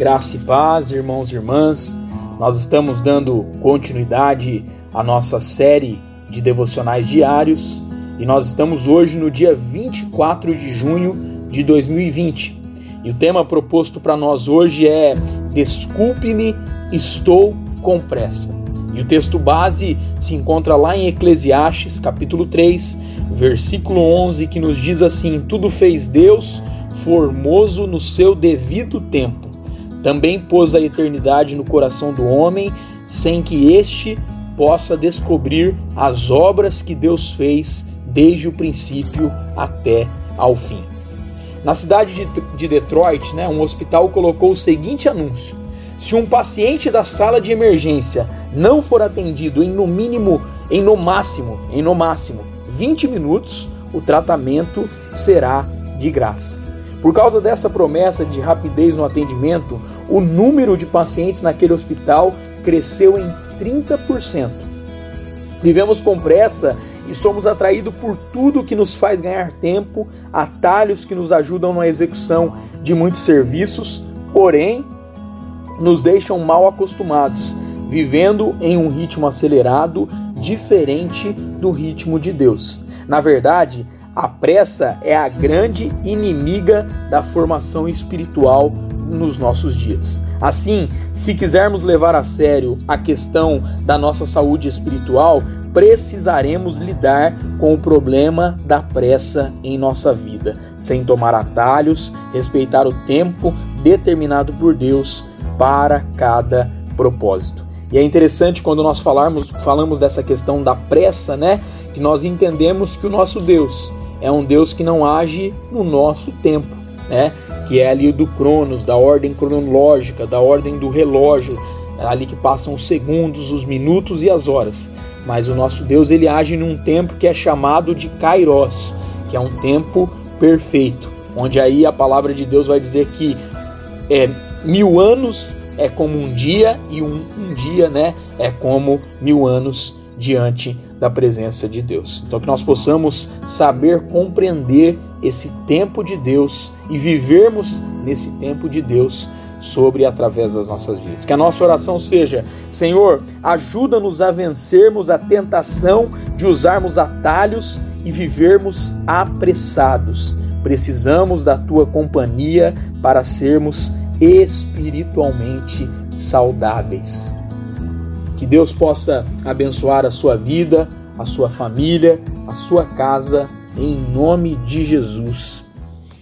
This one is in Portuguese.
Graça e paz, irmãos e irmãs. Nós estamos dando continuidade à nossa série de devocionais diários e nós estamos hoje no dia 24 de junho de 2020. E o tema proposto para nós hoje é Desculpe-me, estou com pressa. E o texto base se encontra lá em Eclesiastes, capítulo 3, versículo 11, que nos diz assim: Tudo fez Deus formoso no seu devido tempo também pôs a eternidade no coração do homem, sem que este possa descobrir as obras que Deus fez desde o princípio até ao fim. Na cidade de Detroit, né, um hospital colocou o seguinte anúncio: se um paciente da sala de emergência não for atendido em no mínimo, em no máximo, em no máximo 20 minutos, o tratamento será de graça. Por causa dessa promessa de rapidez no atendimento, o número de pacientes naquele hospital cresceu em 30%. Vivemos com pressa e somos atraídos por tudo que nos faz ganhar tempo, atalhos que nos ajudam na execução de muitos serviços, porém nos deixam mal acostumados, vivendo em um ritmo acelerado, diferente do ritmo de Deus. Na verdade, a pressa é a grande inimiga da formação espiritual nos nossos dias. Assim, se quisermos levar a sério a questão da nossa saúde espiritual, precisaremos lidar com o problema da pressa em nossa vida, sem tomar atalhos, respeitar o tempo determinado por Deus para cada propósito. E é interessante quando nós falarmos, falamos dessa questão da pressa, né? Que nós entendemos que o nosso Deus, é um Deus que não age no nosso tempo, né? Que é ali do Cronos, da ordem cronológica, da ordem do relógio, é ali que passam os segundos, os minutos e as horas. Mas o nosso Deus ele age num tempo que é chamado de Kairos, que é um tempo perfeito, onde aí a palavra de Deus vai dizer que é mil anos é como um dia e um, um dia, né, é como mil anos diante da presença de Deus. Então, que nós possamos saber compreender esse tempo de Deus e vivermos nesse tempo de Deus sobre e através das nossas vidas. Que a nossa oração seja: Senhor, ajuda-nos a vencermos a tentação de usarmos atalhos e vivermos apressados. Precisamos da tua companhia para sermos espiritualmente saudáveis. Que Deus possa abençoar a sua vida, a sua família, a sua casa, em nome de Jesus.